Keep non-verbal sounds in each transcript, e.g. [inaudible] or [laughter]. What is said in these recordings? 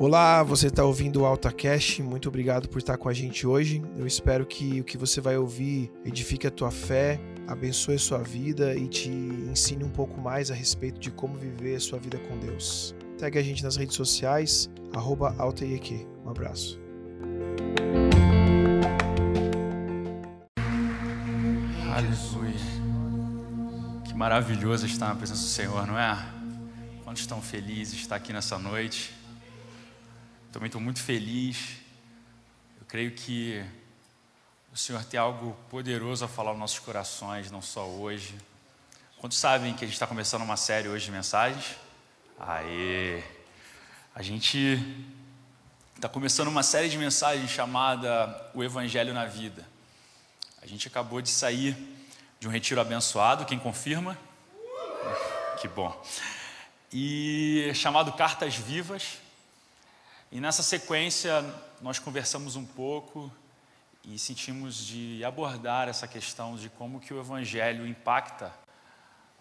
Olá, você está ouvindo o AltaCast, muito obrigado por estar com a gente hoje. Eu espero que o que você vai ouvir edifique a tua fé, abençoe a sua vida e te ensine um pouco mais a respeito de como viver a sua vida com Deus. Segue a gente nas redes sociais, arroba AltaIEQ. Um abraço. Aleluia. Que maravilhoso estar na presença do Senhor, não é? Quantos estão felizes de estar aqui nessa noite? Também estou muito feliz. Eu creio que o Senhor tem algo poderoso a falar aos nossos corações, não só hoje. Quantos sabem que a gente está começando uma série hoje de mensagens? Aê! A gente está começando uma série de mensagens chamada O Evangelho na Vida. A gente acabou de sair de um retiro abençoado, quem confirma? Que bom. E chamado Cartas Vivas. E nessa sequência, nós conversamos um pouco e sentimos de abordar essa questão de como que o Evangelho impacta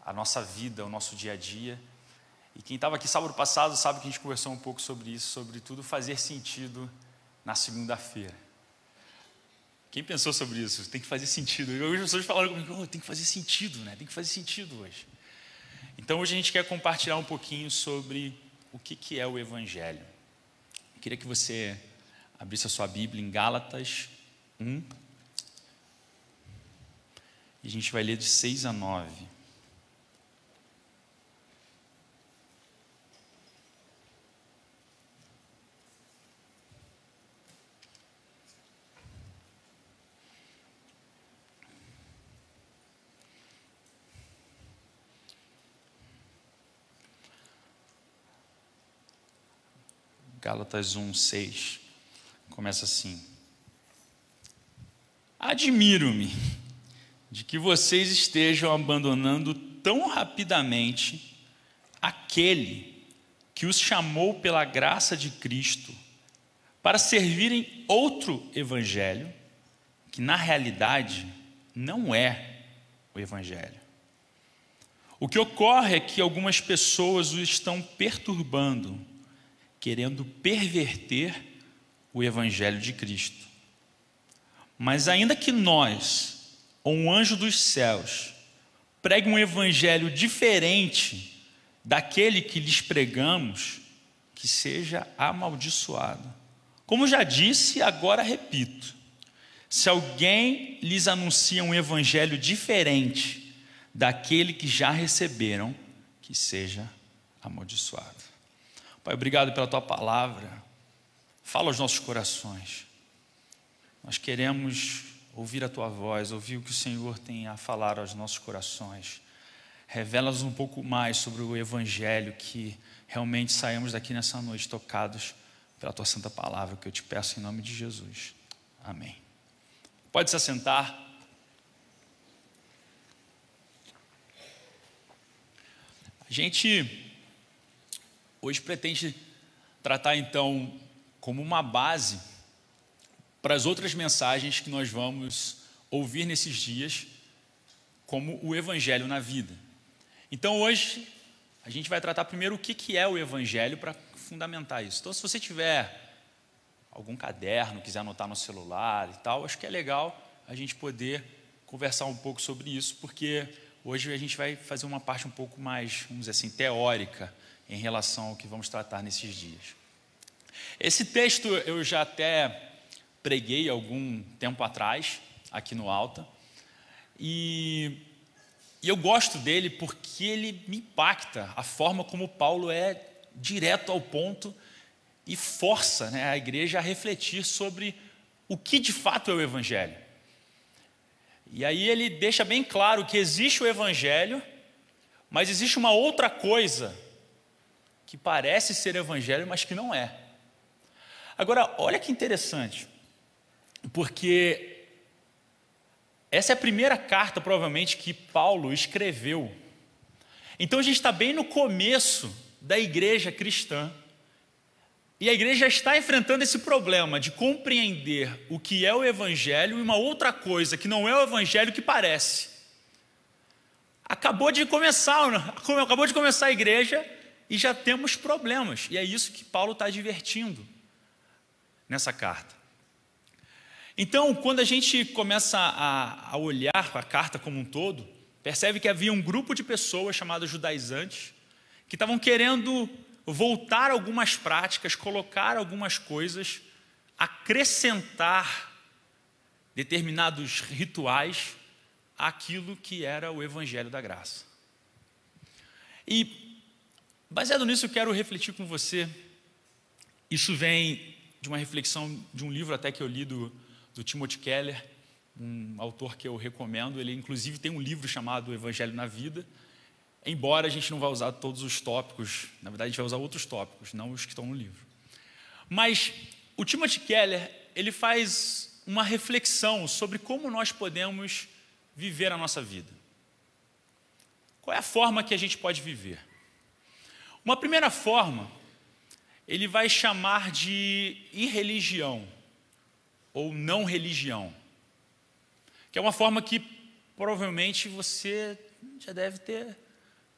a nossa vida, o nosso dia a dia. E quem estava aqui sábado passado sabe que a gente conversou um pouco sobre isso, sobre tudo fazer sentido na segunda-feira. Quem pensou sobre isso? Tem que fazer sentido. Hoje as pessoas falaram comigo, oh, tem que fazer sentido, né? Tem que fazer sentido hoje. Então hoje a gente quer compartilhar um pouquinho sobre o que, que é o Evangelho. Eu queria que você abrisse a sua Bíblia em Gálatas 1. E a gente vai ler de 6 a 9. Gálatas 1, 6. Começa assim: Admiro-me de que vocês estejam abandonando tão rapidamente aquele que os chamou pela graça de Cristo para servirem outro evangelho, que na realidade não é o evangelho. O que ocorre é que algumas pessoas o estão perturbando querendo perverter o Evangelho de Cristo. Mas ainda que nós, ou um anjo dos céus, pregue um Evangelho diferente daquele que lhes pregamos, que seja amaldiçoado. Como já disse, agora repito: se alguém lhes anuncia um Evangelho diferente daquele que já receberam, que seja amaldiçoado. Pai, obrigado pela tua palavra. Fala aos nossos corações. Nós queremos ouvir a tua voz, ouvir o que o Senhor tem a falar aos nossos corações. Revela-nos um pouco mais sobre o Evangelho, que realmente saímos daqui nessa noite tocados pela tua santa palavra, que eu te peço em nome de Jesus. Amém. Pode se assentar. A gente Hoje pretende tratar então como uma base para as outras mensagens que nós vamos ouvir nesses dias, como o Evangelho na vida. Então hoje a gente vai tratar primeiro o que é o Evangelho para fundamentar isso. Então, se você tiver algum caderno, quiser anotar no celular e tal, acho que é legal a gente poder conversar um pouco sobre isso, porque hoje a gente vai fazer uma parte um pouco mais, vamos dizer assim, teórica em relação ao que vamos tratar nesses dias. Esse texto eu já até preguei algum tempo atrás, aqui no Alta, e, e eu gosto dele porque ele me impacta a forma como Paulo é direto ao ponto e força né, a igreja a refletir sobre o que de fato é o Evangelho. E aí ele deixa bem claro que existe o Evangelho, mas existe uma outra coisa que parece ser evangelho, mas que não é. Agora, olha que interessante, porque essa é a primeira carta, provavelmente, que Paulo escreveu. Então a gente está bem no começo da igreja cristã. E a igreja está enfrentando esse problema de compreender o que é o Evangelho e uma outra coisa que não é o Evangelho que parece. Acabou de começar, acabou de começar a igreja e já temos problemas. E é isso que Paulo está advertindo nessa carta. Então, quando a gente começa a, a olhar a carta como um todo, percebe que havia um grupo de pessoas chamadas judaizantes que estavam querendo voltar algumas práticas, colocar algumas coisas, acrescentar determinados rituais àquilo que era o evangelho da graça. E baseado nisso, eu quero refletir com você. Isso vem de uma reflexão de um livro até que eu li do do Timothy Keller, um autor que eu recomendo. Ele, inclusive, tem um livro chamado Evangelho na Vida. Embora a gente não vá usar todos os tópicos, na verdade, a gente vai usar outros tópicos, não os que estão no livro. Mas o Timothy Keller, ele faz uma reflexão sobre como nós podemos viver a nossa vida. Qual é a forma que a gente pode viver? Uma primeira forma, ele vai chamar de irreligião ou não religião, que é uma forma que provavelmente você já deve ter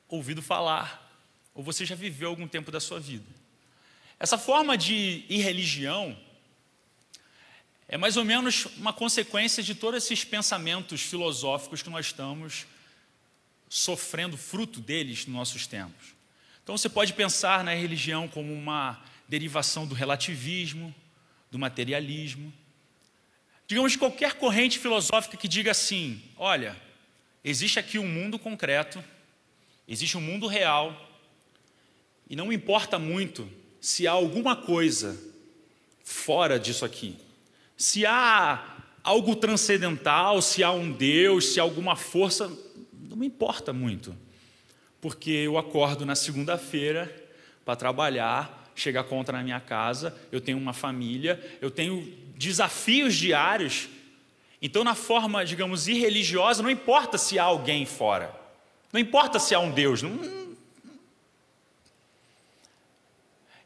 ouvido falar, ou você já viveu algum tempo da sua vida. Essa forma de irreligião é mais ou menos uma consequência de todos esses pensamentos filosóficos que nós estamos sofrendo fruto deles nos nossos tempos. Então você pode pensar na religião como uma derivação do relativismo, do materialismo, digamos, qualquer corrente filosófica que diga assim: olha, existe aqui um mundo concreto, existe um mundo real, e não importa muito se há alguma coisa fora disso aqui. Se há algo transcendental, se há um Deus, se há alguma força, não me importa muito. Porque eu acordo na segunda-feira para trabalhar, chegar contra na minha casa, eu tenho uma família, eu tenho desafios diários. Então, na forma, digamos, irreligiosa, não importa se há alguém fora, não importa se há um Deus. Não...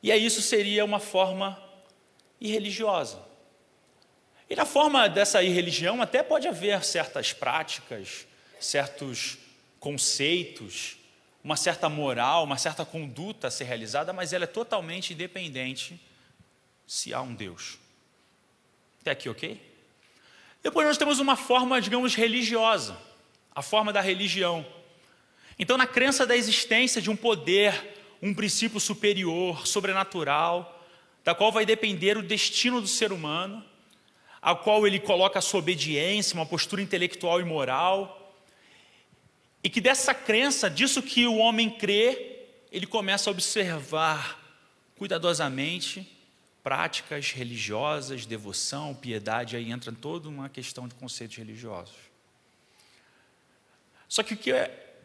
E aí, isso seria uma forma irreligiosa. E na forma dessa irreligião, até pode haver certas práticas, certos conceitos, uma certa moral, uma certa conduta a ser realizada, mas ela é totalmente independente se há um Deus. Até aqui, ok? Depois nós temos uma forma, digamos, religiosa, a forma da religião. Então, na crença da existência de um poder, um princípio superior, sobrenatural, da qual vai depender o destino do ser humano, ao qual ele coloca a sua obediência, uma postura intelectual e moral, e que dessa crença, disso que o homem crê, ele começa a observar cuidadosamente práticas religiosas, devoção, piedade, aí entra toda uma questão de conceitos religiosos. Só que o que é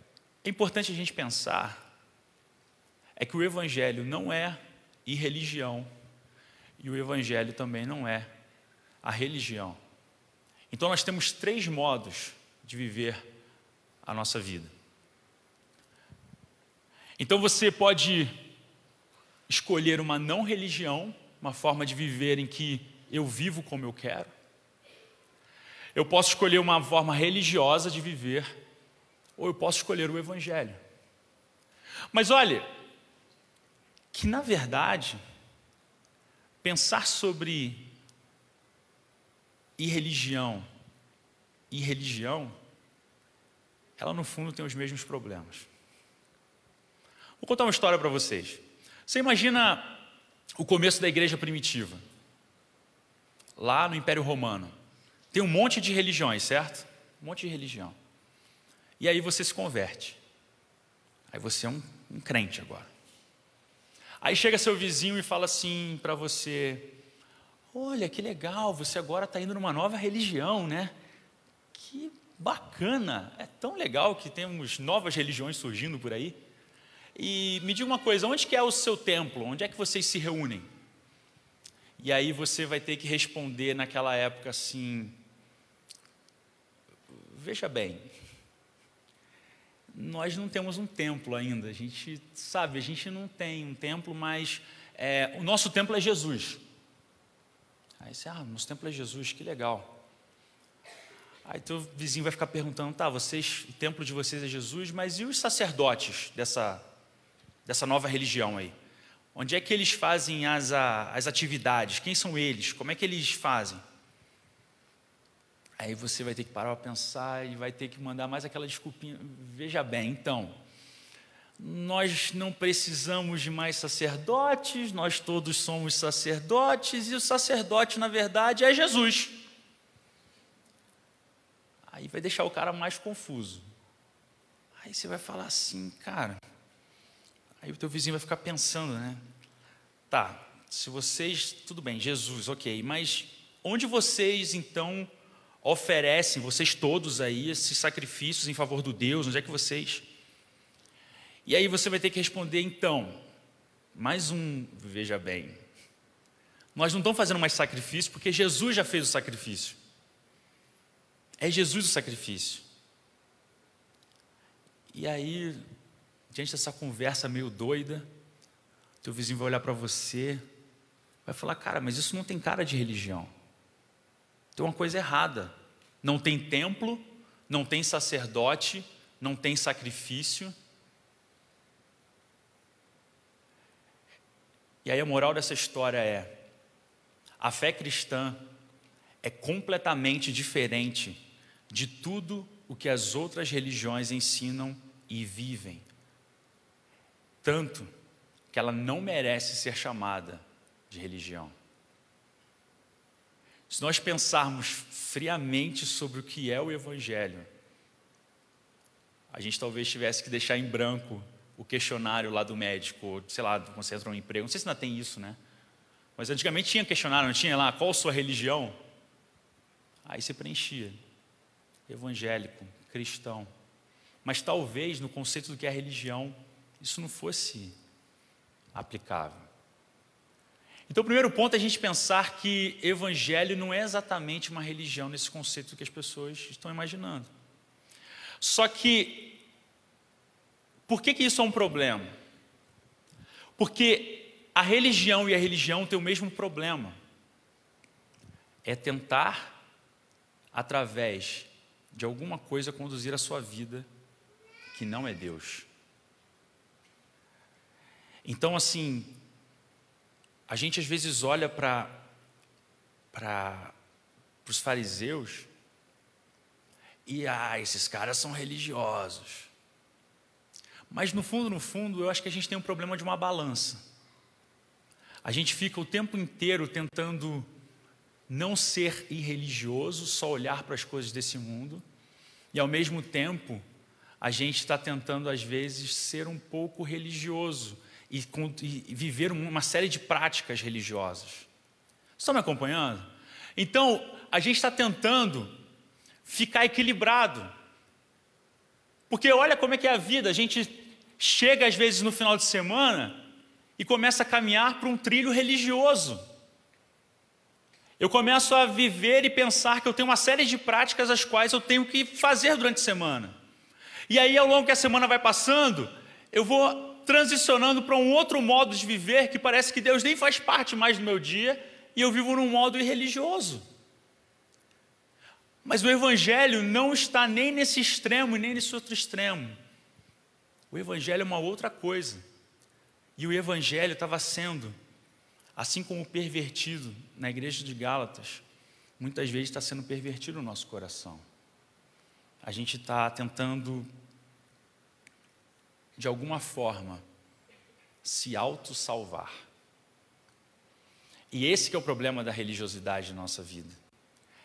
importante a gente pensar é que o Evangelho não é irreligião e o Evangelho também não é a religião. Então nós temos três modos de viver a nossa vida. Então você pode escolher uma não religião uma forma de viver em que eu vivo como eu quero. Eu posso escolher uma forma religiosa de viver, ou eu posso escolher o Evangelho. Mas olhe, que na verdade, pensar sobre irreligião e religião, ela no fundo tem os mesmos problemas. Vou contar uma história para vocês. Você imagina o começo da igreja primitiva, lá no Império Romano. Tem um monte de religiões, certo? Um monte de religião. E aí você se converte. Aí você é um, um crente agora. Aí chega seu vizinho e fala assim para você: Olha que legal, você agora está indo numa nova religião, né? Que bacana, é tão legal que temos novas religiões surgindo por aí. E me diga uma coisa, onde que é o seu templo? Onde é que vocês se reúnem? E aí você vai ter que responder naquela época assim: Veja bem, nós não temos um templo ainda. A gente sabe, a gente não tem um templo, mas é, o nosso templo é Jesus. Aí você, ah, nosso templo é Jesus, que legal. Aí teu vizinho vai ficar perguntando, tá, vocês, o templo de vocês é Jesus, mas e os sacerdotes dessa dessa nova religião aí? Onde é que eles fazem as, as atividades? Quem são eles? Como é que eles fazem? Aí você vai ter que parar para pensar e vai ter que mandar mais aquela desculpinha. Veja bem, então, nós não precisamos de mais sacerdotes, nós todos somos sacerdotes, e o sacerdote, na verdade, é Jesus. Vai deixar o cara mais confuso. Aí você vai falar assim, cara. Aí o teu vizinho vai ficar pensando, né? Tá, se vocês, tudo bem, Jesus, ok, mas onde vocês então oferecem, vocês todos aí, esses sacrifícios em favor do Deus, onde é que vocês? E aí você vai ter que responder, então, mais um, veja bem, nós não estamos fazendo mais sacrifício porque Jesus já fez o sacrifício. É Jesus o sacrifício. E aí, diante dessa conversa meio doida, teu vizinho vai olhar para você, vai falar: Cara, mas isso não tem cara de religião. Tem uma coisa errada. Não tem templo, não tem sacerdote, não tem sacrifício. E aí a moral dessa história é: a fé cristã é completamente diferente de tudo o que as outras religiões ensinam e vivem. Tanto que ela não merece ser chamada de religião. Se nós pensarmos friamente sobre o que é o Evangelho, a gente talvez tivesse que deixar em branco o questionário lá do médico, sei lá, quando você entra um emprego. Não sei se ainda tem isso, né? Mas antigamente tinha questionário, não tinha lá qual sua religião? Aí você preenchia evangélico, cristão. Mas talvez no conceito do que é religião, isso não fosse aplicável. Então, o primeiro ponto é a gente pensar que evangelho não é exatamente uma religião nesse conceito que as pessoas estão imaginando. Só que, por que, que isso é um problema? Porque a religião e a religião têm o mesmo problema. É tentar, através de alguma coisa conduzir a sua vida que não é Deus. Então, assim, a gente às vezes olha para os fariseus e ah, esses caras são religiosos. Mas no fundo, no fundo, eu acho que a gente tem um problema de uma balança. A gente fica o tempo inteiro tentando não ser irreligioso, só olhar para as coisas desse mundo, e ao mesmo tempo a gente está tentando às vezes ser um pouco religioso e, e viver uma série de práticas religiosas. Estão me acompanhando? Então a gente está tentando ficar equilibrado, porque olha como é que é a vida. A gente chega às vezes no final de semana e começa a caminhar para um trilho religioso. Eu começo a viver e pensar que eu tenho uma série de práticas as quais eu tenho que fazer durante a semana. E aí, ao longo que a semana vai passando, eu vou transicionando para um outro modo de viver que parece que Deus nem faz parte mais do meu dia e eu vivo num modo irreligioso. Mas o Evangelho não está nem nesse extremo nem nesse outro extremo. O Evangelho é uma outra coisa. E o Evangelho estava sendo Assim como o pervertido na igreja de Gálatas, muitas vezes está sendo pervertido no nosso coração. A gente está tentando, de alguma forma, se auto-salvar. E esse é o problema da religiosidade na nossa vida.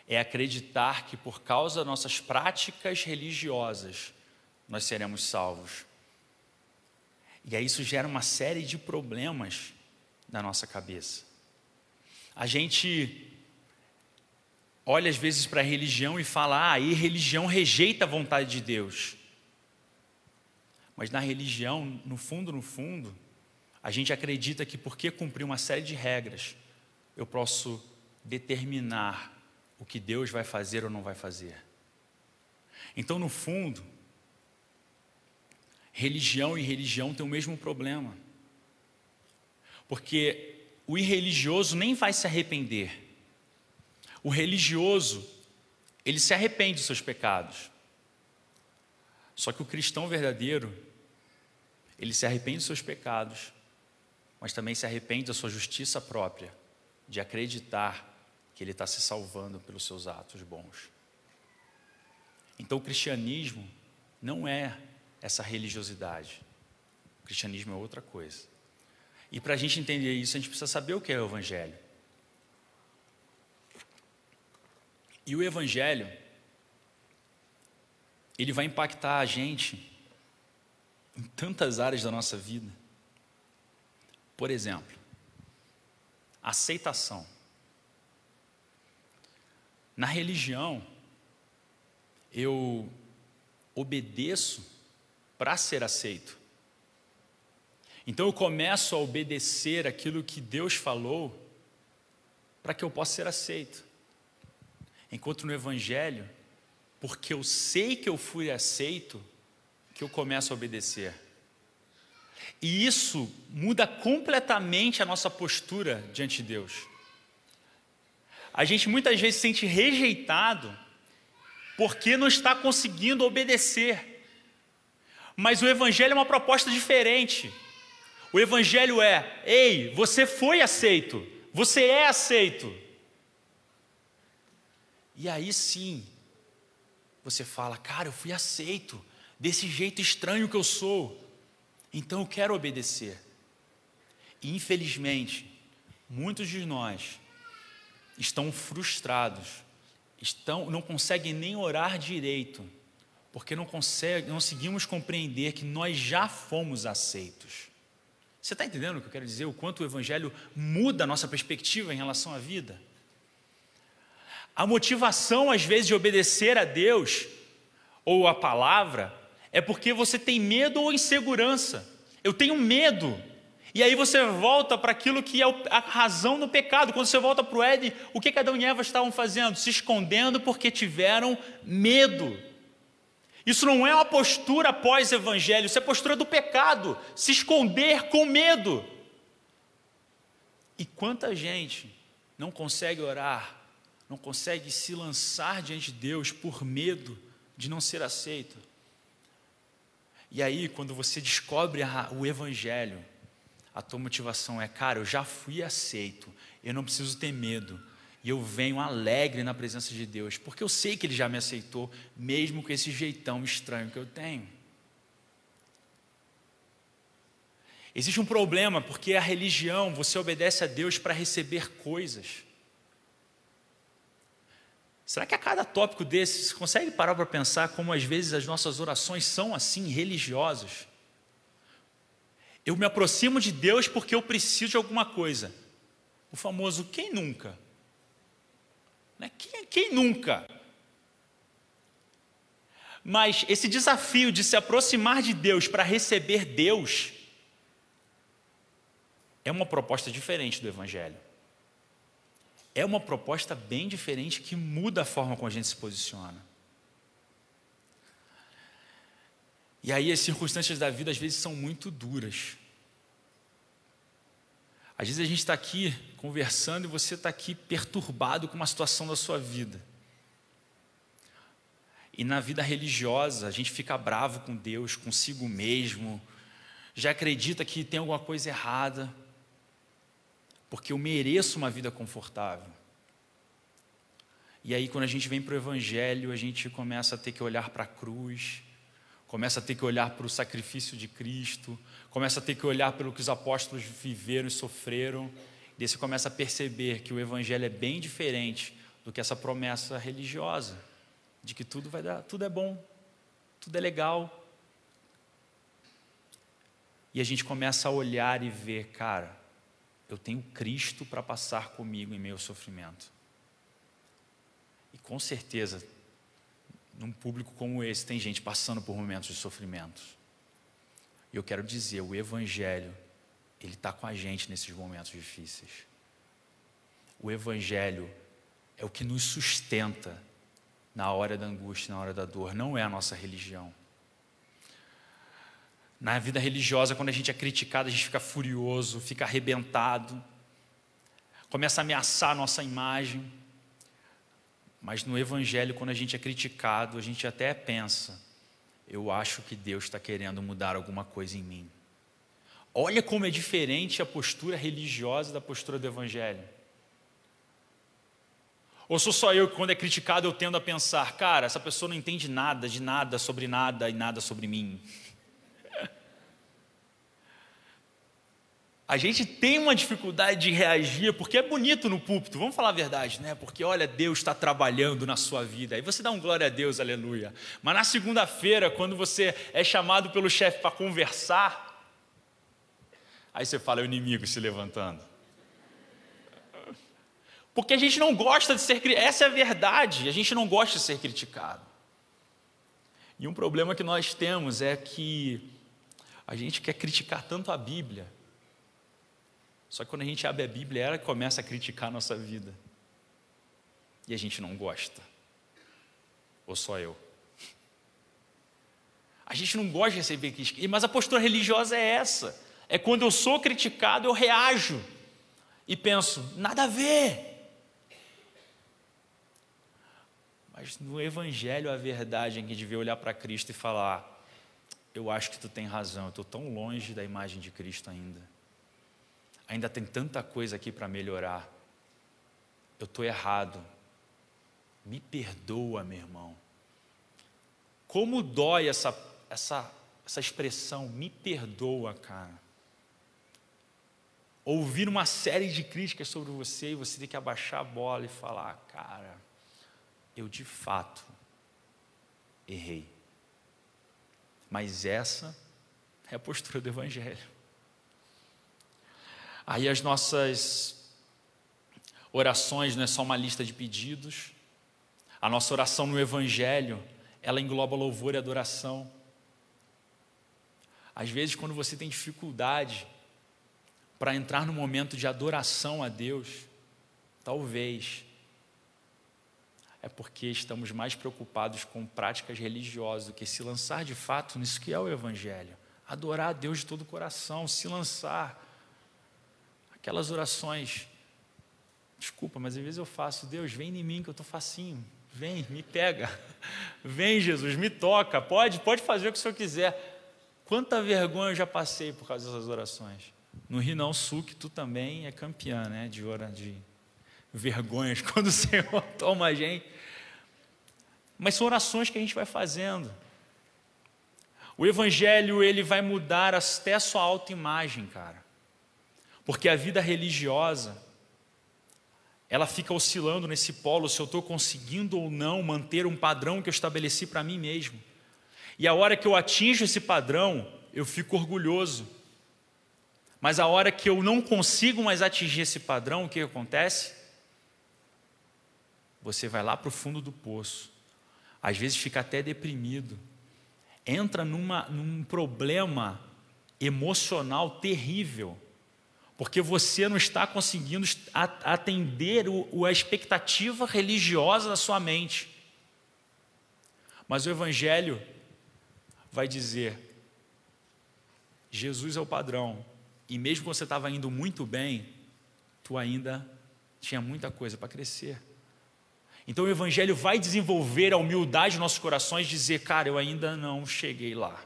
É acreditar que por causa das nossas práticas religiosas nós seremos salvos. E aí isso gera uma série de problemas na nossa cabeça. A gente olha às vezes para a religião e fala, ah, e religião rejeita a vontade de Deus. Mas na religião, no fundo, no fundo, a gente acredita que porque cumprir uma série de regras, eu posso determinar o que Deus vai fazer ou não vai fazer. Então, no fundo, religião e religião têm o mesmo problema. Porque o irreligioso nem vai se arrepender. O religioso, ele se arrepende dos seus pecados. Só que o cristão verdadeiro, ele se arrepende dos seus pecados, mas também se arrepende da sua justiça própria, de acreditar que ele está se salvando pelos seus atos bons. Então, o cristianismo não é essa religiosidade. O cristianismo é outra coisa. E para a gente entender isso, a gente precisa saber o que é o Evangelho. E o Evangelho, ele vai impactar a gente em tantas áreas da nossa vida. Por exemplo, aceitação. Na religião, eu obedeço para ser aceito. Então eu começo a obedecer aquilo que Deus falou para que eu possa ser aceito. Enquanto no Evangelho, porque eu sei que eu fui aceito, que eu começo a obedecer. E isso muda completamente a nossa postura diante de Deus. A gente muitas vezes se sente rejeitado porque não está conseguindo obedecer. Mas o Evangelho é uma proposta diferente. O Evangelho é: ei, você foi aceito, você é aceito. E aí sim, você fala, cara, eu fui aceito, desse jeito estranho que eu sou, então eu quero obedecer. E infelizmente, muitos de nós estão frustrados estão, não conseguem nem orar direito, porque não, consegue, não conseguimos compreender que nós já fomos aceitos. Você está entendendo o que eu quero dizer? O quanto o Evangelho muda a nossa perspectiva em relação à vida? A motivação, às vezes, de obedecer a Deus ou a palavra é porque você tem medo ou insegurança. Eu tenho medo e aí você volta para aquilo que é a razão do pecado. Quando você volta para o Éden, o que Adão e Eva estavam fazendo? Se escondendo porque tiveram medo. Isso não é uma postura pós-evangelho, isso é postura do pecado, se esconder com medo. E quanta gente não consegue orar, não consegue se lançar diante de Deus por medo de não ser aceito. E aí, quando você descobre o Evangelho, a tua motivação é, cara, eu já fui aceito, eu não preciso ter medo, e eu venho alegre na presença de Deus, porque eu sei que Ele já me aceitou, mesmo com esse jeitão estranho que eu tenho. Existe um problema, porque a religião, você obedece a Deus para receber coisas. Será que a cada tópico desses, você consegue parar para pensar como às vezes as nossas orações são assim, religiosas? Eu me aproximo de Deus porque eu preciso de alguma coisa. O famoso quem nunca? Né? Quem, quem nunca? Mas esse desafio de se aproximar de Deus para receber Deus é uma proposta diferente do Evangelho. É uma proposta bem diferente que muda a forma como a gente se posiciona. E aí as circunstâncias da vida às vezes são muito duras. Às vezes a gente está aqui conversando e você está aqui perturbado com uma situação da sua vida. E na vida religiosa a gente fica bravo com Deus, consigo mesmo, já acredita que tem alguma coisa errada, porque eu mereço uma vida confortável. E aí, quando a gente vem para o Evangelho, a gente começa a ter que olhar para a cruz, começa a ter que olhar para o sacrifício de Cristo, começa a ter que olhar pelo que os apóstolos viveram e sofreram, e você começa a perceber que o evangelho é bem diferente do que essa promessa religiosa de que tudo vai dar, tudo é bom, tudo é legal. E a gente começa a olhar e ver, cara, eu tenho Cristo para passar comigo em meio sofrimento. E com certeza num público como esse, tem gente passando por momentos de sofrimento. E eu quero dizer, o Evangelho, ele está com a gente nesses momentos difíceis. O Evangelho é o que nos sustenta na hora da angústia, na hora da dor, não é a nossa religião. Na vida religiosa, quando a gente é criticado, a gente fica furioso, fica arrebentado, começa a ameaçar a nossa imagem. Mas no Evangelho, quando a gente é criticado, a gente até pensa: eu acho que Deus está querendo mudar alguma coisa em mim. Olha como é diferente a postura religiosa da postura do Evangelho. Ou sou só eu que, quando é criticado, eu tendo a pensar, cara, essa pessoa não entende nada de nada sobre nada e nada sobre mim. [laughs] A gente tem uma dificuldade de reagir, porque é bonito no púlpito, vamos falar a verdade, né? Porque olha, Deus está trabalhando na sua vida, aí você dá um glória a Deus, aleluia. Mas na segunda-feira, quando você é chamado pelo chefe para conversar, aí você fala, é o inimigo se levantando. Porque a gente não gosta de ser, essa é a verdade, a gente não gosta de ser criticado. E um problema que nós temos é que a gente quer criticar tanto a Bíblia, só que quando a gente abre a Bíblia, ela começa a criticar a nossa vida. E a gente não gosta. Ou só eu? A gente não gosta de receber crítica. Mas a postura religiosa é essa. É quando eu sou criticado, eu reajo. E penso, nada a ver. Mas no Evangelho, a verdade é que a gente devia olhar para Cristo e falar: Eu acho que tu tem razão, eu estou tão longe da imagem de Cristo ainda. Ainda tem tanta coisa aqui para melhorar. Eu estou errado. Me perdoa, meu irmão. Como dói essa, essa, essa expressão, me perdoa, cara. Ouvir uma série de críticas sobre você e você ter que abaixar a bola e falar, cara, eu de fato errei. Mas essa é a postura do Evangelho. Aí as nossas orações não é só uma lista de pedidos. A nossa oração no Evangelho, ela engloba louvor e adoração. Às vezes, quando você tem dificuldade para entrar no momento de adoração a Deus, talvez é porque estamos mais preocupados com práticas religiosas do que se lançar de fato nisso que é o Evangelho. Adorar a Deus de todo o coração, se lançar aquelas orações. Desculpa, mas às vezes eu faço, Deus, vem em mim que eu estou facinho. Vem, me pega. Vem, Jesus, me toca. Pode, pode fazer o que o Senhor quiser. Quanta vergonha eu já passei por causa dessas orações. No Rinão Sul, que tu também é campeã, né? De hora de vergonhas [laughs] quando o Senhor [laughs] toma a gente. Mas são orações que a gente vai fazendo. O Evangelho ele vai mudar até a sua autoimagem, cara. Porque a vida religiosa, ela fica oscilando nesse polo se eu estou conseguindo ou não manter um padrão que eu estabeleci para mim mesmo. E a hora que eu atinjo esse padrão, eu fico orgulhoso. Mas a hora que eu não consigo mais atingir esse padrão, o que acontece? Você vai lá para o fundo do poço. Às vezes fica até deprimido. Entra numa, num problema emocional terrível porque você não está conseguindo atender a expectativa religiosa da sua mente. Mas o Evangelho vai dizer: Jesus é o padrão, e mesmo quando você estava indo muito bem, tu ainda tinha muita coisa para crescer. Então o Evangelho vai desenvolver a humildade nos nossos corações, dizer, cara, eu ainda não cheguei lá,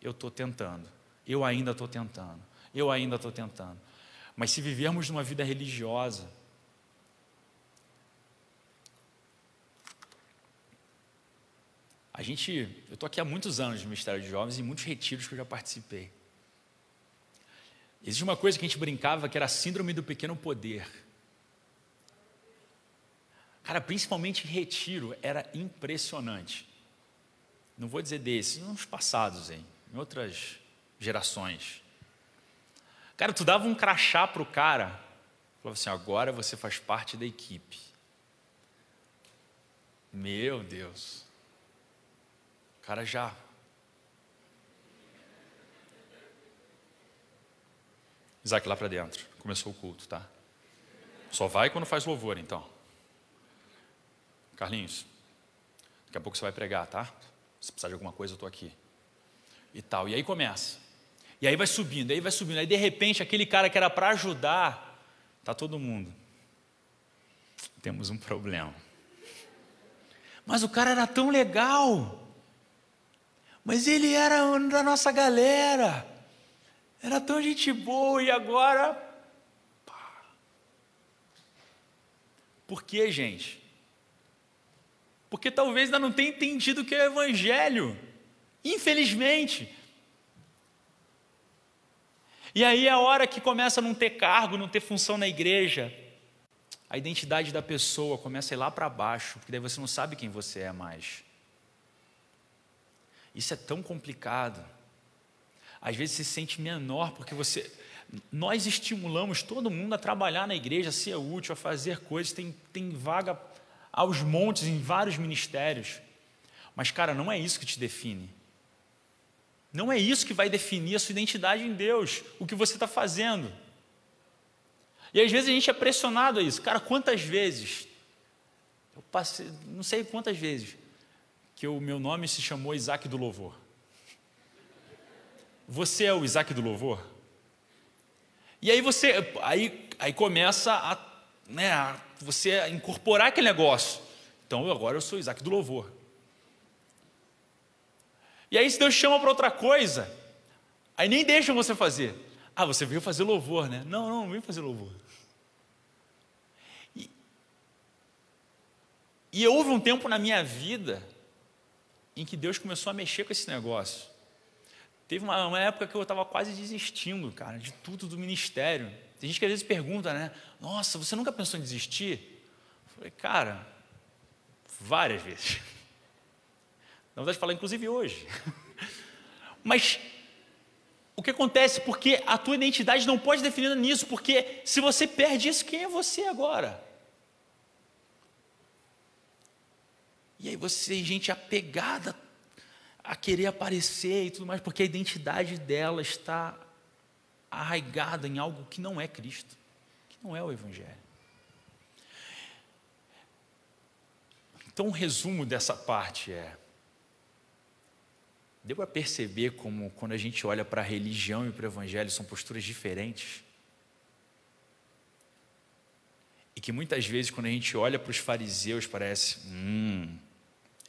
eu estou tentando, eu ainda estou tentando, eu ainda estou tentando. Mas se vivermos numa vida religiosa, a gente, eu estou aqui há muitos anos no Ministério de Jovens e muitos retiros que eu já participei. Existe uma coisa que a gente brincava que era a síndrome do pequeno poder. Cara, principalmente retiro, era impressionante. Não vou dizer desses, nos passados, hein? em outras gerações. Cara, tu dava um crachá para o cara, falava assim: agora você faz parte da equipe. Meu Deus. O cara já. Isaac, lá para dentro. Começou o culto, tá? Só vai quando faz louvor, então. Carlinhos, daqui a pouco você vai pregar, tá? Se precisar de alguma coisa, eu estou aqui. E tal. E aí começa. E aí vai subindo, aí vai subindo. Aí de repente aquele cara que era para ajudar, tá todo mundo. Temos um problema. Mas o cara era tão legal. Mas ele era da nossa galera. Era tão gente boa e agora. Pá. Por que, gente? Porque talvez ainda não tenha entendido o que é o Evangelho. Infelizmente. E aí é a hora que começa a não ter cargo, não ter função na igreja, a identidade da pessoa começa a ir lá para baixo, porque daí você não sabe quem você é mais. Isso é tão complicado. Às vezes se sente menor porque você. Nós estimulamos todo mundo a trabalhar na igreja, a ser útil, a fazer coisas, tem, tem vaga aos montes em vários ministérios. Mas, cara, não é isso que te define. Não é isso que vai definir a sua identidade em Deus, o que você está fazendo. E às vezes a gente é pressionado a isso. Cara, quantas vezes? Eu passei, não sei quantas vezes, que o meu nome se chamou Isaac do Louvor. Você é o Isaac do Louvor? E aí você, aí, aí começa a, né, a você incorporar aquele negócio. Então agora eu sou Isaac do Louvor. E aí, se Deus chama para outra coisa, aí nem deixam você fazer. Ah, você veio fazer louvor, né? Não, não, não veio fazer louvor. E, e houve um tempo na minha vida em que Deus começou a mexer com esse negócio. Teve uma, uma época que eu estava quase desistindo, cara, de tudo do ministério. Tem gente que às vezes pergunta, né? Nossa, você nunca pensou em desistir? Eu falei, cara, várias vezes. [laughs] Na verdade, falar inclusive hoje. [laughs] Mas o que acontece? Porque a tua identidade não pode definir nisso, porque se você perde isso, quem é você agora? E aí você tem gente apegada a querer aparecer e tudo mais, porque a identidade dela está arraigada em algo que não é Cristo, que não é o Evangelho. Então, o resumo dessa parte é: Deu para perceber como, quando a gente olha para a religião e para o evangelho, são posturas diferentes? E que muitas vezes, quando a gente olha para os fariseus, parece: hum,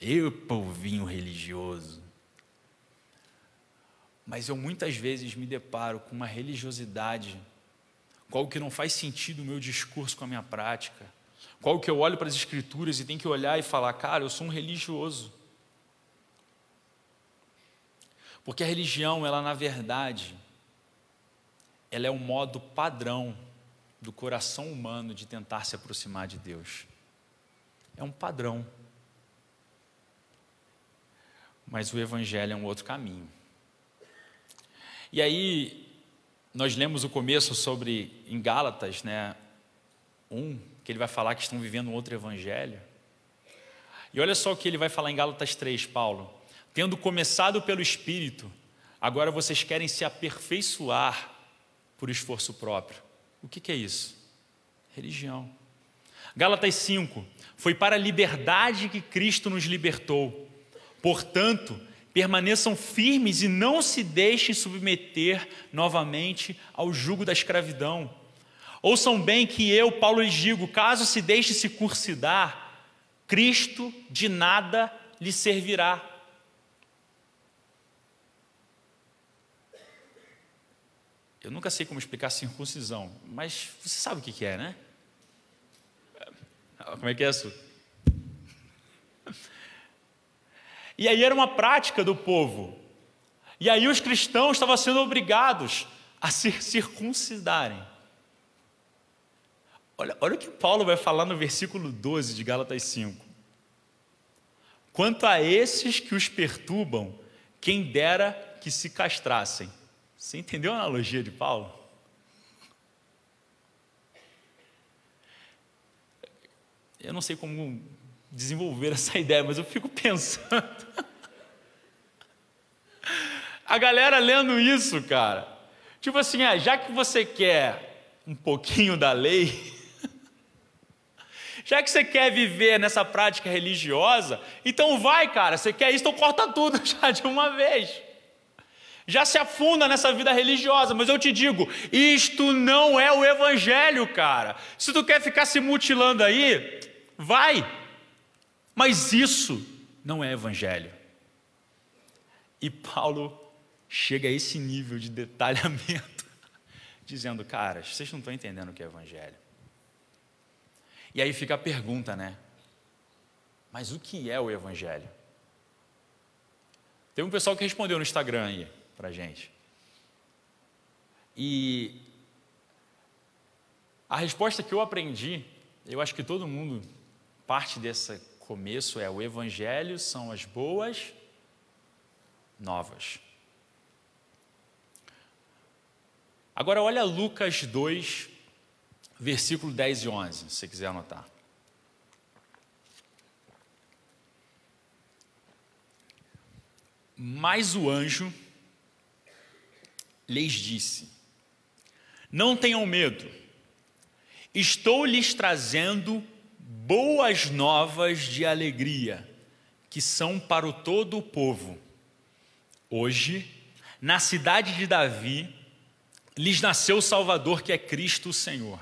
eu, povinho religioso. Mas eu muitas vezes me deparo com uma religiosidade, qual que não faz sentido o meu discurso com a minha prática, qual que eu olho para as escrituras e tenho que olhar e falar, cara, eu sou um religioso. Porque a religião, ela na verdade, ela é o um modo padrão do coração humano de tentar se aproximar de Deus. É um padrão. Mas o evangelho é um outro caminho. E aí nós lemos o começo sobre em Gálatas, né, um, que ele vai falar que estão vivendo um outro evangelho. E olha só o que ele vai falar em Gálatas 3, Paulo. Tendo começado pelo Espírito, agora vocês querem se aperfeiçoar por esforço próprio. O que, que é isso? Religião. Gálatas 5: Foi para a liberdade que Cristo nos libertou. Portanto, permaneçam firmes e não se deixem submeter novamente ao jugo da escravidão. Ouçam bem que eu, Paulo, lhes digo: caso se deixe circuncidar, Cristo de nada lhe servirá. Eu nunca sei como explicar circuncisão, mas você sabe o que é, né? Como é que é isso? E aí era uma prática do povo. E aí os cristãos estavam sendo obrigados a se circuncidarem. Olha, olha o que Paulo vai falar no versículo 12 de Gálatas 5. Quanto a esses que os perturbam, quem dera que se castrassem. Você entendeu a analogia de Paulo? Eu não sei como desenvolver essa [laughs] ideia, mas eu fico pensando. A galera lendo isso, cara. Tipo assim, ah, já que você quer um pouquinho da lei, [laughs] já que você quer viver nessa prática religiosa, então vai, cara, você quer isso, então corta tudo [laughs] já de uma vez já se afunda nessa vida religiosa, mas eu te digo, isto não é o evangelho, cara. Se tu quer ficar se mutilando aí, vai. Mas isso não é evangelho. E Paulo chega a esse nível de detalhamento, [laughs] dizendo, cara, vocês não estão entendendo o que é evangelho. E aí fica a pergunta, né? Mas o que é o evangelho? Teve um pessoal que respondeu no Instagram aí para gente. E a resposta que eu aprendi, eu acho que todo mundo parte desse começo é o evangelho são as boas novas. Agora olha Lucas 2, versículo 10 e 11, se você quiser anotar. Mas o anjo lhes disse: Não tenham medo, estou lhes trazendo boas novas de alegria, que são para o todo o povo. Hoje, na cidade de Davi, lhes nasceu o Salvador, que é Cristo o Senhor.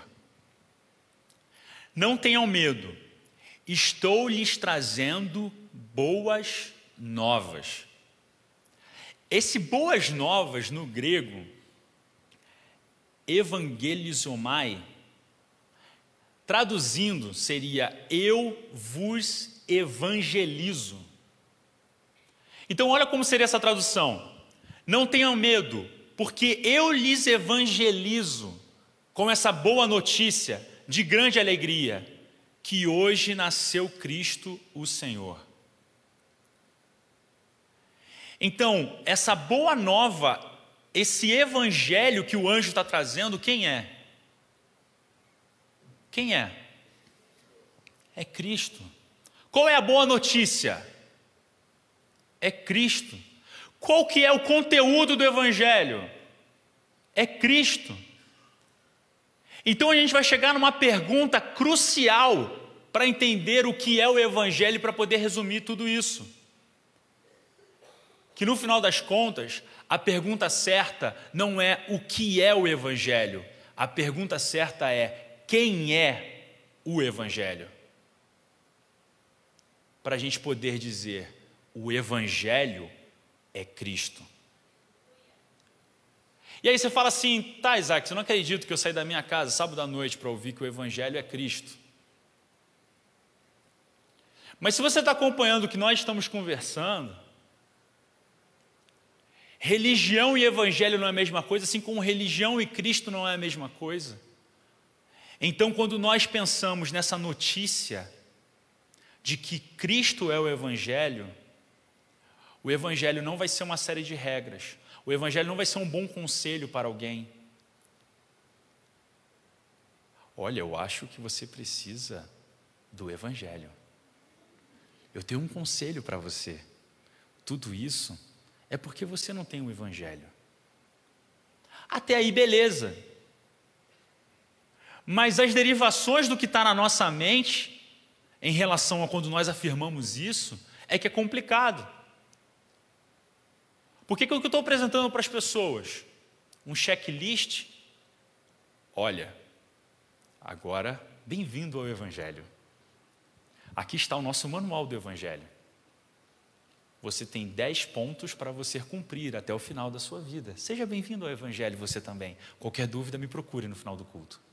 Não tenham medo, estou lhes trazendo boas novas. Esse boas novas no grego, evangelizomai, traduzindo seria eu vos evangelizo. Então, olha como seria essa tradução. Não tenham medo, porque eu lhes evangelizo com essa boa notícia de grande alegria, que hoje nasceu Cristo o Senhor. Então, essa boa nova, esse evangelho que o anjo está trazendo, quem é? Quem é? É Cristo. Qual é a boa notícia? É Cristo. Qual que é o conteúdo do evangelho? É Cristo. Então a gente vai chegar numa pergunta crucial para entender o que é o evangelho para poder resumir tudo isso. Que no final das contas, a pergunta certa não é o que é o evangelho. A pergunta certa é quem é o evangelho. Para a gente poder dizer o evangelho é Cristo. E aí você fala assim, tá, Isaac, você não acredito que eu saí da minha casa sábado à noite para ouvir que o Evangelho é Cristo. Mas se você está acompanhando o que nós estamos conversando, religião e Evangelho não é a mesma coisa, assim como religião e Cristo não é a mesma coisa. Então, quando nós pensamos nessa notícia de que Cristo é o Evangelho, o Evangelho não vai ser uma série de regras. O Evangelho não vai ser um bom conselho para alguém. Olha, eu acho que você precisa do Evangelho. Eu tenho um conselho para você. Tudo isso é porque você não tem o Evangelho. Até aí, beleza. Mas as derivações do que está na nossa mente, em relação a quando nós afirmamos isso, é que é complicado. Por que, que eu estou apresentando para as pessoas? Um checklist? Olha, agora, bem-vindo ao Evangelho. Aqui está o nosso manual do Evangelho. Você tem dez pontos para você cumprir até o final da sua vida. Seja bem-vindo ao Evangelho, você também. Qualquer dúvida, me procure no final do culto.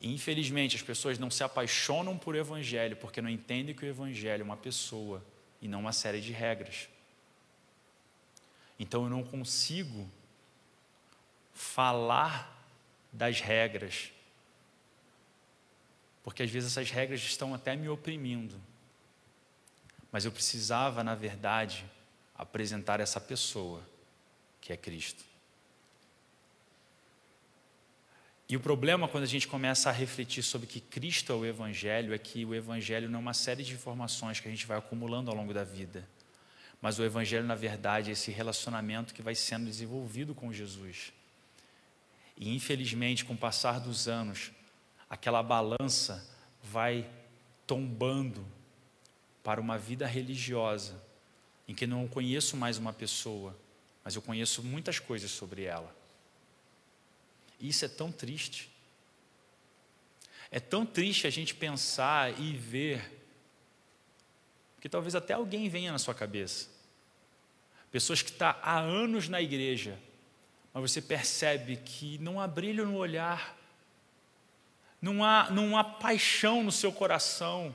Infelizmente, as pessoas não se apaixonam por Evangelho porque não entendem que o Evangelho é uma pessoa e não uma série de regras. Então eu não consigo falar das regras, porque às vezes essas regras estão até me oprimindo. Mas eu precisava, na verdade, apresentar essa pessoa, que é Cristo. E o problema quando a gente começa a refletir sobre que Cristo é o Evangelho é que o Evangelho não é uma série de informações que a gente vai acumulando ao longo da vida. Mas o Evangelho, na verdade, é esse relacionamento que vai sendo desenvolvido com Jesus. E infelizmente, com o passar dos anos, aquela balança vai tombando para uma vida religiosa, em que não conheço mais uma pessoa, mas eu conheço muitas coisas sobre ela. E isso é tão triste. É tão triste a gente pensar e ver Porque talvez até alguém venha na sua cabeça. Pessoas que estão tá há anos na igreja, mas você percebe que não há brilho no olhar, não há, não há paixão no seu coração,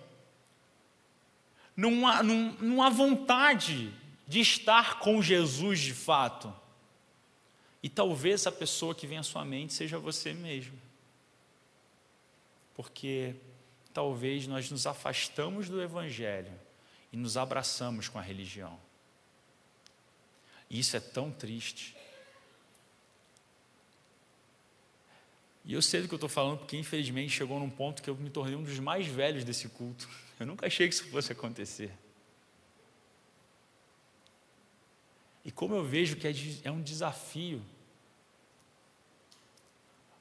não há, não, não há vontade de estar com Jesus de fato. E talvez a pessoa que vem à sua mente seja você mesmo. Porque talvez nós nos afastamos do Evangelho e nos abraçamos com a religião. E isso é tão triste. E eu sei do que eu estou falando, porque infelizmente chegou num ponto que eu me tornei um dos mais velhos desse culto. [laughs] Eu nunca achei que isso fosse acontecer. E como eu vejo que é, é um desafio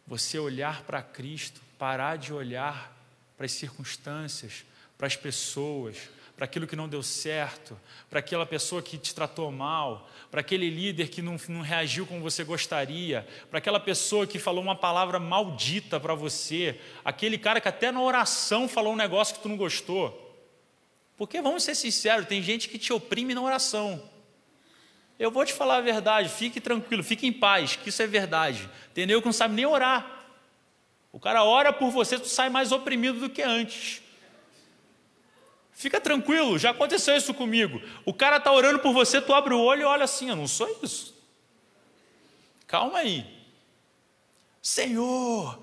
você olhar para Cristo, parar de olhar para as circunstâncias, para as pessoas, para aquilo que não deu certo, para aquela pessoa que te tratou mal, para aquele líder que não, não reagiu como você gostaria, para aquela pessoa que falou uma palavra maldita para você, aquele cara que até na oração falou um negócio que tu não gostou. Porque vamos ser sinceros, tem gente que te oprime na oração. Eu vou te falar a verdade, fique tranquilo, fique em paz, que isso é verdade. Entendeu? Que não sabe nem orar. O cara ora por você, tu sai mais oprimido do que antes. Fica tranquilo, já aconteceu isso comigo. O cara está orando por você, tu abre o olho e olha assim, eu não sou isso. Calma aí. Senhor,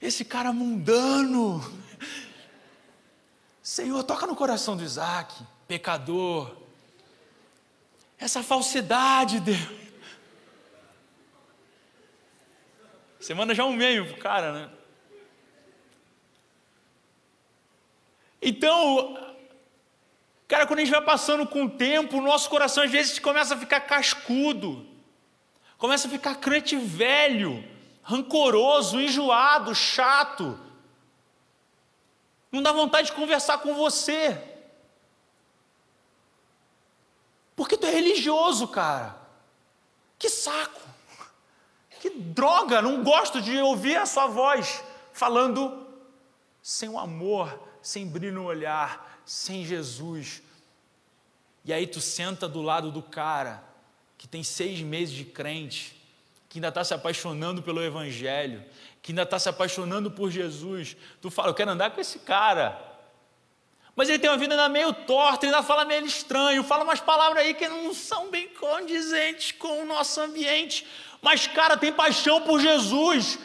esse cara mundano. Senhor, toca no coração do Isaac, pecador. Essa falsidade, Deus. Você manda já um meme pro cara, né? Então, Cara, quando a gente vai passando com o tempo, o nosso coração às vezes começa a ficar cascudo, começa a ficar crente velho, rancoroso, enjoado, chato. Não dá vontade de conversar com você. Porque tu é religioso, cara. Que saco. Que droga, não gosto de ouvir a sua voz falando sem o amor, sem brilho no olhar, sem Jesus. E aí tu senta do lado do cara que tem seis meses de crente, que ainda está se apaixonando pelo Evangelho, que ainda está se apaixonando por Jesus. Tu fala, eu quero andar com esse cara. Mas ele tem uma vida ainda meio torta, ainda fala meio estranho, fala umas palavras aí que não são bem condizentes com o nosso ambiente. Mas, cara, tem paixão por Jesus.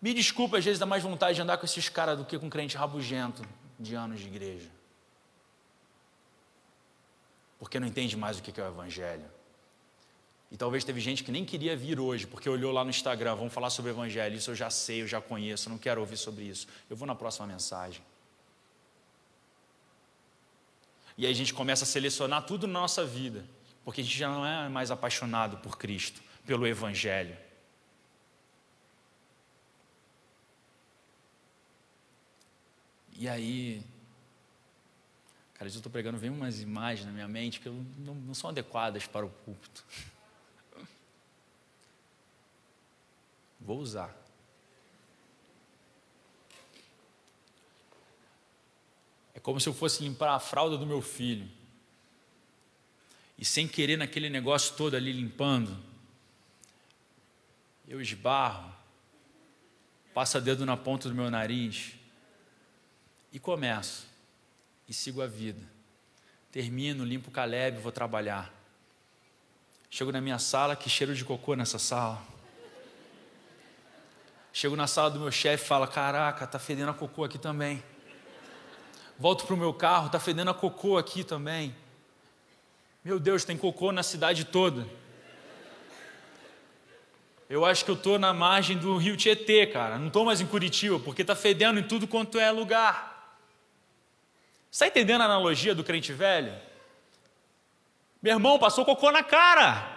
Me desculpa, às vezes dá mais vontade de andar com esses caras do que com crente rabugento de anos de igreja. Porque não entende mais o que é o Evangelho. E talvez teve gente que nem queria vir hoje, porque olhou lá no Instagram, vamos falar sobre o Evangelho, isso eu já sei, eu já conheço, não quero ouvir sobre isso. Eu vou na próxima mensagem. E aí a gente começa a selecionar tudo na nossa vida, porque a gente já não é mais apaixonado por Cristo, pelo Evangelho. E aí, cara, eu estou pregando, vem umas imagens na minha mente que não, não são adequadas para o púlpito. [laughs] Vou usar. Como se eu fosse limpar a fralda do meu filho. E sem querer naquele negócio todo ali limpando, eu esbarro, passa dedo na ponta do meu nariz, e começo. E sigo a vida. Termino, limpo o Caleb, vou trabalhar. Chego na minha sala, que cheiro de cocô nessa sala. Chego na sala do meu chefe e falo: Caraca, tá fedendo a cocô aqui também. Volto para o meu carro, tá fedendo a cocô aqui também. Meu Deus, tem cocô na cidade toda. Eu acho que eu estou na margem do rio Tietê, cara. Não estou mais em Curitiba, porque está fedendo em tudo quanto é lugar. Está entendendo a analogia do crente velho? Meu irmão, passou cocô na cara.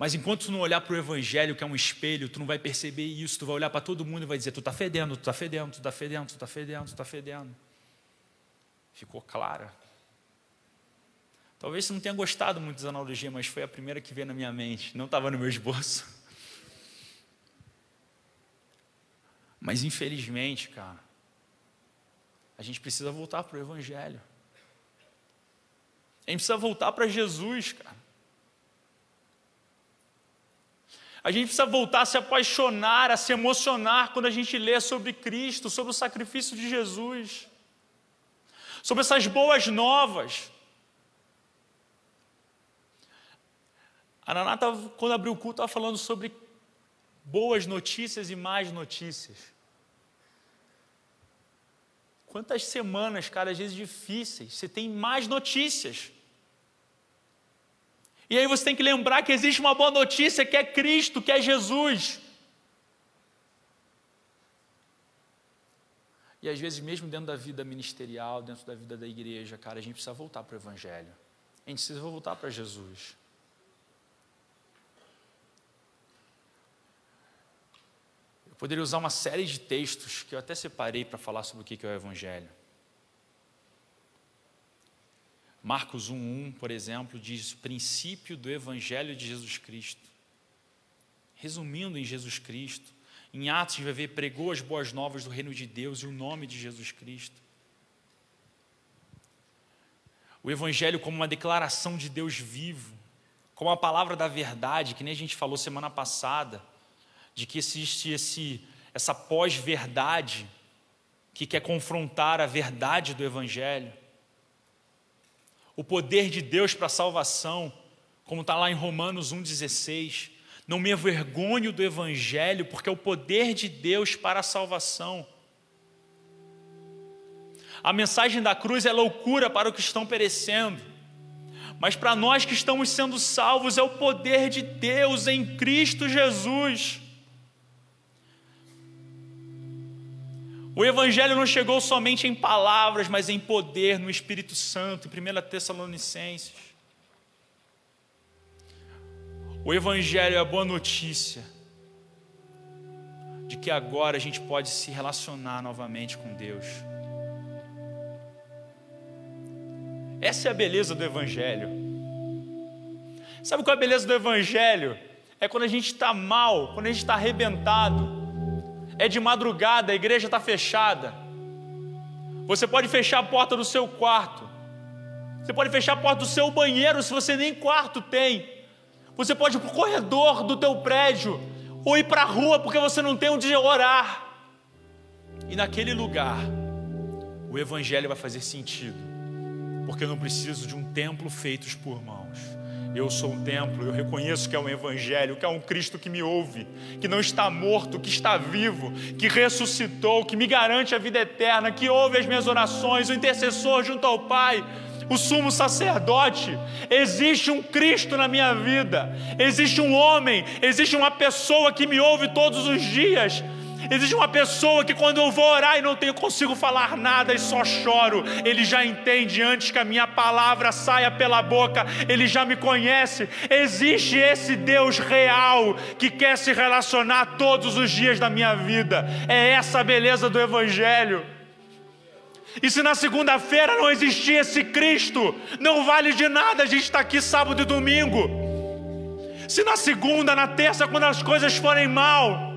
Mas enquanto tu não olhar para o Evangelho, que é um espelho, tu não vai perceber isso, tu vai olhar para todo mundo e vai dizer, tu está fedendo, tu está fedendo, tu está fedendo, tu está fedendo, tu está fedendo. Ficou clara. Talvez você não tenha gostado muito da analogia, mas foi a primeira que veio na minha mente. Não estava no meu esboço. Mas infelizmente, cara, A gente precisa voltar para o Evangelho. A gente precisa voltar para Jesus, cara. A gente precisa voltar a se apaixonar, a se emocionar quando a gente lê sobre Cristo, sobre o sacrifício de Jesus, sobre essas boas novas. A Naná, quando abriu o culto, estava falando sobre boas notícias e más notícias. Quantas semanas, cara, às vezes difíceis, você tem mais notícias. E aí você tem que lembrar que existe uma boa notícia, que é Cristo, que é Jesus. E às vezes, mesmo dentro da vida ministerial, dentro da vida da igreja, cara, a gente precisa voltar para o Evangelho. A gente precisa voltar para Jesus. Eu poderia usar uma série de textos que eu até separei para falar sobre o que é o Evangelho. Marcos 1:1, por exemplo, diz princípio do evangelho de Jesus Cristo. Resumindo em Jesus Cristo, em Atos de ver pregou as boas novas do reino de Deus e o nome de Jesus Cristo. O evangelho como uma declaração de Deus vivo, como a palavra da verdade, que nem a gente falou semana passada, de que existe esse essa pós-verdade que quer confrontar a verdade do evangelho o poder de Deus para a salvação, como está lá em Romanos 1,16. Não me envergonho do Evangelho, porque é o poder de Deus para a salvação. A mensagem da cruz é loucura para os que estão perecendo, mas para nós que estamos sendo salvos é o poder de Deus em Cristo Jesus. O Evangelho não chegou somente em palavras, mas em poder, no Espírito Santo, em 1 Tessalonicenses. O Evangelho é a boa notícia de que agora a gente pode se relacionar novamente com Deus. Essa é a beleza do Evangelho. Sabe qual é a beleza do Evangelho? É quando a gente está mal, quando a gente está arrebentado é de madrugada, a igreja está fechada. Você pode fechar a porta do seu quarto. Você pode fechar a porta do seu banheiro se você nem quarto tem. Você pode ir para o corredor do teu prédio ou ir para a rua porque você não tem onde orar. E naquele lugar, o evangelho vai fazer sentido, porque eu não preciso de um templo feito por mãos. Eu sou um templo, eu reconheço que é um evangelho, que é um Cristo que me ouve, que não está morto, que está vivo, que ressuscitou, que me garante a vida eterna, que ouve as minhas orações, o intercessor junto ao Pai, o sumo sacerdote. Existe um Cristo na minha vida, existe um homem, existe uma pessoa que me ouve todos os dias Existe uma pessoa que quando eu vou orar e não tenho, consigo falar nada e só choro, ele já entende antes que a minha palavra saia pela boca, ele já me conhece. Existe esse Deus real que quer se relacionar todos os dias da minha vida. É essa a beleza do Evangelho. E se na segunda-feira não existia esse Cristo, não vale de nada a gente estar aqui sábado e domingo. Se na segunda, na terça, quando as coisas forem mal,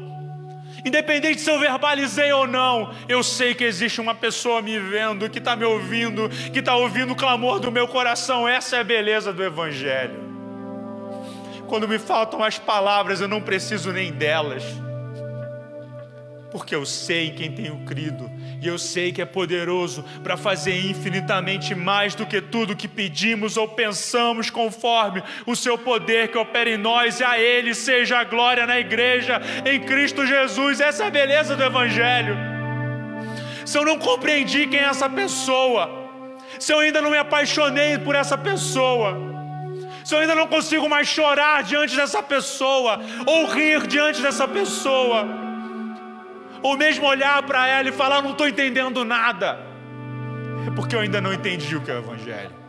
Independente se eu verbalizei ou não, eu sei que existe uma pessoa me vendo, que está me ouvindo, que está ouvindo o clamor do meu coração. Essa é a beleza do Evangelho. Quando me faltam as palavras, eu não preciso nem delas, porque eu sei em quem tenho crido e eu sei que é poderoso para fazer infinitamente mais do que tudo que pedimos ou pensamos, conforme o seu poder que opera em nós, e a Ele seja a glória na igreja, em Cristo Jesus. Essa é a beleza do Evangelho. Se eu não compreendi quem é essa pessoa, se eu ainda não me apaixonei por essa pessoa, se eu ainda não consigo mais chorar diante dessa pessoa, ou rir diante dessa pessoa, ou mesmo olhar para ela e falar: não estou entendendo nada, é porque eu ainda não entendi o que é o Evangelho.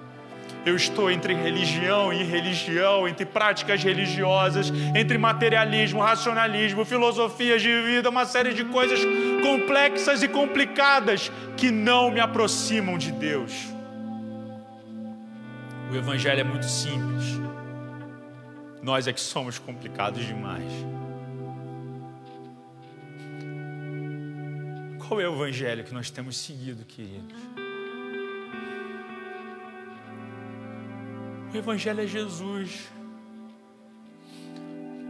Eu estou entre religião e religião, entre práticas religiosas, entre materialismo, racionalismo, filosofias de vida, uma série de coisas complexas e complicadas que não me aproximam de Deus. O Evangelho é muito simples, nós é que somos complicados demais. Qual é o evangelho que nós temos seguido, queridos? O evangelho é Jesus.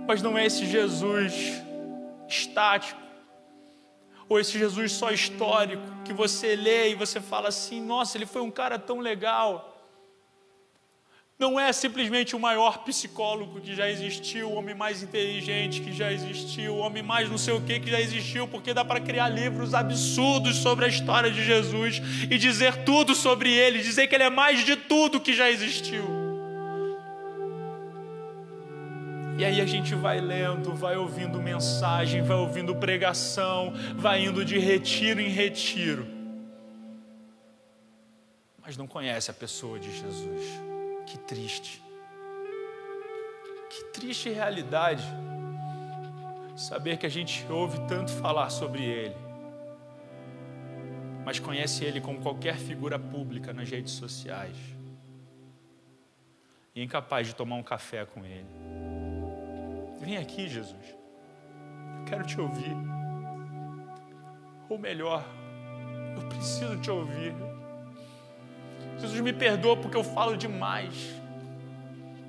Mas não é esse Jesus estático, ou esse Jesus só histórico, que você lê e você fala assim: nossa, ele foi um cara tão legal. Não é simplesmente o maior psicólogo que já existiu, o homem mais inteligente que já existiu, o homem mais não sei o que que já existiu, porque dá para criar livros absurdos sobre a história de Jesus e dizer tudo sobre ele, dizer que ele é mais de tudo que já existiu. E aí a gente vai lendo, vai ouvindo mensagem, vai ouvindo pregação, vai indo de retiro em retiro. Mas não conhece a pessoa de Jesus. Que triste. Que triste realidade. Saber que a gente ouve tanto falar sobre Ele, mas conhece Ele como qualquer figura pública nas redes sociais e é incapaz de tomar um café com Ele. Vem aqui, Jesus. Eu quero te ouvir. Ou melhor, eu preciso te ouvir. Jesus me perdoa porque eu falo demais.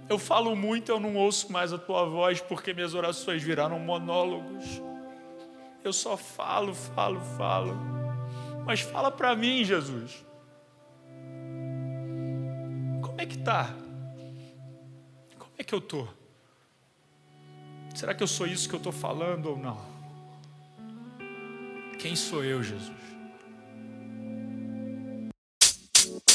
Eu falo muito, eu não ouço mais a tua voz porque minhas orações viraram monólogos. Eu só falo, falo, falo. Mas fala para mim, Jesus. Como é que tá? Como é que eu tô? Será que eu sou isso que eu estou falando ou não? Quem sou eu, Jesus?